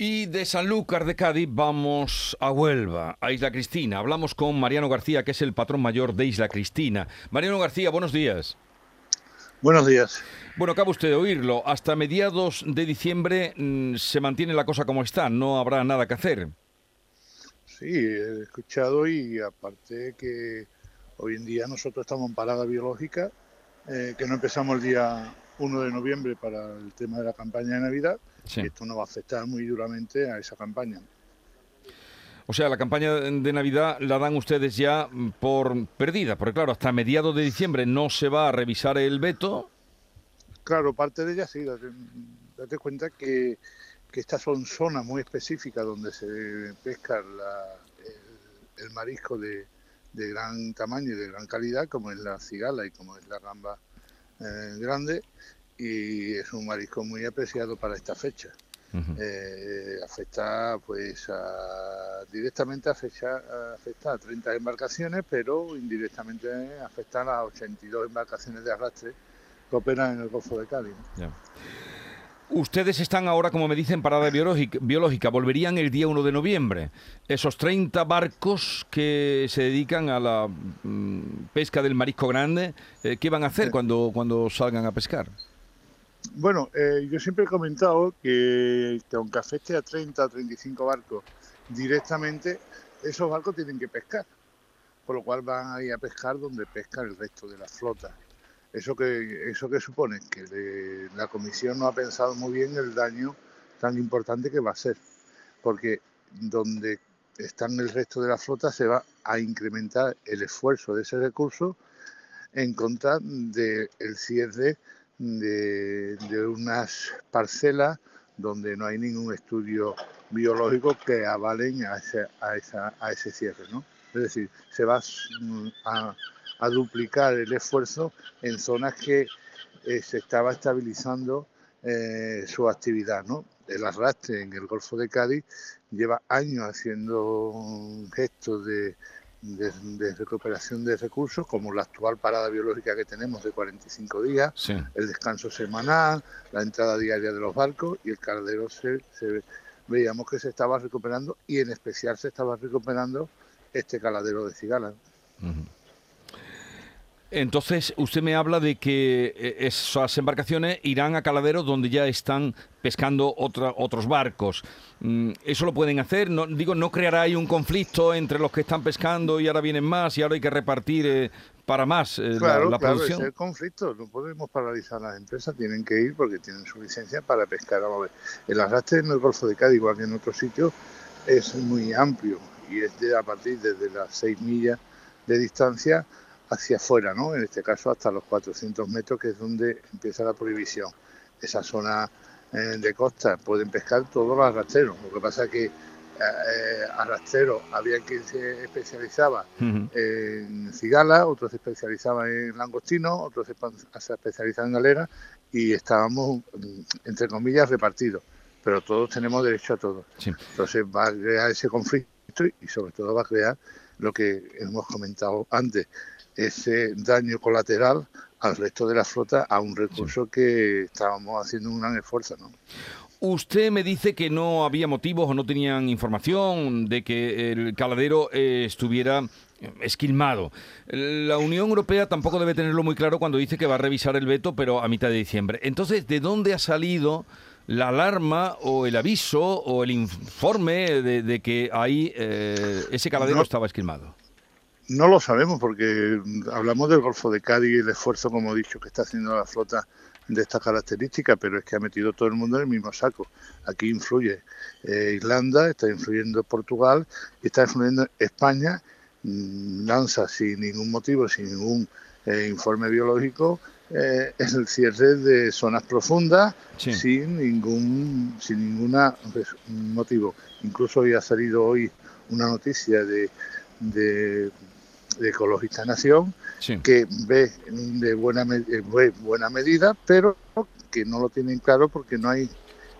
Y de Sanlúcar de Cádiz vamos a Huelva, a Isla Cristina. Hablamos con Mariano García, que es el patrón mayor de Isla Cristina. Mariano García, buenos días. Buenos días. Bueno, acaba usted de oírlo. Hasta mediados de diciembre mm, se mantiene la cosa como está. No habrá nada que hacer. Sí, he escuchado y aparte que hoy en día nosotros estamos en parada biológica, eh, que no empezamos el día 1 de noviembre para el tema de la campaña de Navidad. Y esto nos va a afectar muy duramente a esa campaña. O sea, la campaña de Navidad la dan ustedes ya por perdida, porque claro, hasta mediados de diciembre no se va a revisar el veto. Claro, parte de ella sí. Date, cuenta que, estas son zonas muy específicas donde se pesca el, marisco de, gran tamaño y de gran calidad, como es la cigala y como es la gamba eh, grande y es un marisco muy apreciado para esta fecha. Eh, afecta pues directamente afecta, afecta a 30 embarcaciones, pero indirectamente afecta a las 82 embarcaciones de arrastre que operan en el Golfo de Cádiz. Ustedes están ahora, como me dicen, parada biológica, biológica. Volverían el día 1 de noviembre. Esos 30 barcos que se dedican a la mm, pesca del marisco grande, eh, ¿qué van a hacer cuando, cuando salgan a pescar? Bueno, eh, yo siempre he comentado que, aunque afecte a 30 o 35 barcos directamente, esos barcos tienen que pescar, por lo cual van a ir a pescar donde pesca el resto de la flota. Eso que, eso que supone que la comisión no ha pensado muy bien el daño tan importante que va a ser, porque donde están el resto de la flota se va a incrementar el esfuerzo de ese recurso en contra del cierre de, unas parcelas donde no hay ningún estudio biológico que avalen a ese, a esa, ese cierre. ¿no? Es decir, se va a, duplicar el esfuerzo en zonas que eh, se estaba estabilizando eh, su actividad. ¿no? El arrastre en el Golfo de Cádiz lleva años haciendo gestos de de, recuperación de recursos, como la actual parada biológica que tenemos de 45 días, el descanso semanal, la entrada diaria de los barcos y el caldero se, veíamos que se estaba recuperando y en especial se estaba recuperando este caladero de cigala. Entonces, usted me habla de que eh, esas embarcaciones irán a caladeros donde ya están pescando otra, otros barcos. Mm, ¿Eso lo pueden hacer? No, digo, ¿no creará ahí un conflicto entre los que están pescando y ahora vienen más y ahora hay que repartir eh, para más eh, claro, la, producción? Claro, es el conflicto. No podemos paralizar las empresas, tienen que ir porque tienen su licencia para pescar. El arrastre en el Golfo de Cádiz, igual que en otros sitios, es muy amplio y es de, a partir desde las 6 millas de distancia hacia afuera, ¿no? En este caso hasta los 400 metros, que es donde empieza la prohibición. Esa zona eh, de costa pueden pescar todos los arrastreros. Lo que pasa es que eh, arrastreros había quien se especializaba en cigala, otros se especializaban en langostino, otros se, especializaban en galera y estábamos, mm, entre comillas, repartidos. Pero todos tenemos derecho a todo. Entonces va a crear ese conflicto y sobre todo va a crear lo que hemos comentado antes, ese daño colateral al resto de la flota a un recurso que estábamos haciendo un gran esfuerzo. ¿no? Usted me dice que no había motivos o no tenían información de que el caladero eh, estuviera esquilmado. La Unión Europea tampoco debe tenerlo muy claro cuando dice que va a revisar el veto, pero a mitad de diciembre. Entonces, ¿de dónde ha salido la alarma o el aviso o el informe de, que ahí eh, ese caladero estaba esquilmado? No lo sabemos porque hablamos del Golfo de Cádiz y el esfuerzo, como he dicho, que está haciendo la flota de estas características, pero es que ha metido todo el mundo en el mismo saco. Aquí influye eh, Irlanda, está influyendo Portugal y está influyendo España. Mm, lanza sin ningún motivo, sin ningún eh, informe biológico, eh, es el cierre de zonas profundas sin ningún sin ninguna pues, motivo. Incluso hoy ha salido hoy una noticia de de Ecologista Nación, que ve de buena, buena medida, pero que no lo tienen claro porque no hay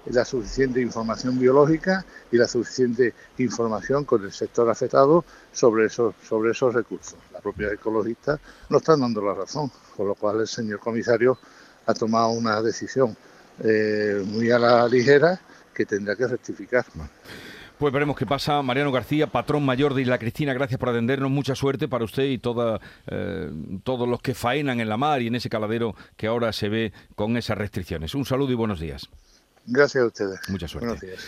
la suficiente información biológica y la suficiente información con el sector afectado sobre esos, sobre esos recursos. La propia ecologista no están dando la razón, con lo cual el señor comisario ha tomado una decisión eh, muy a la ligera que tendrá que rectificar. Pues veremos qué pasa. Mariano García, patrón mayor de Isla Cristina, gracias por atendernos. Mucha suerte para usted y toda, eh, todos los que faenan en la mar y en ese caladero que ahora se ve con esas restricciones. Un saludo y buenos días. Gracias a ustedes. Mucha suerte. Buenos días.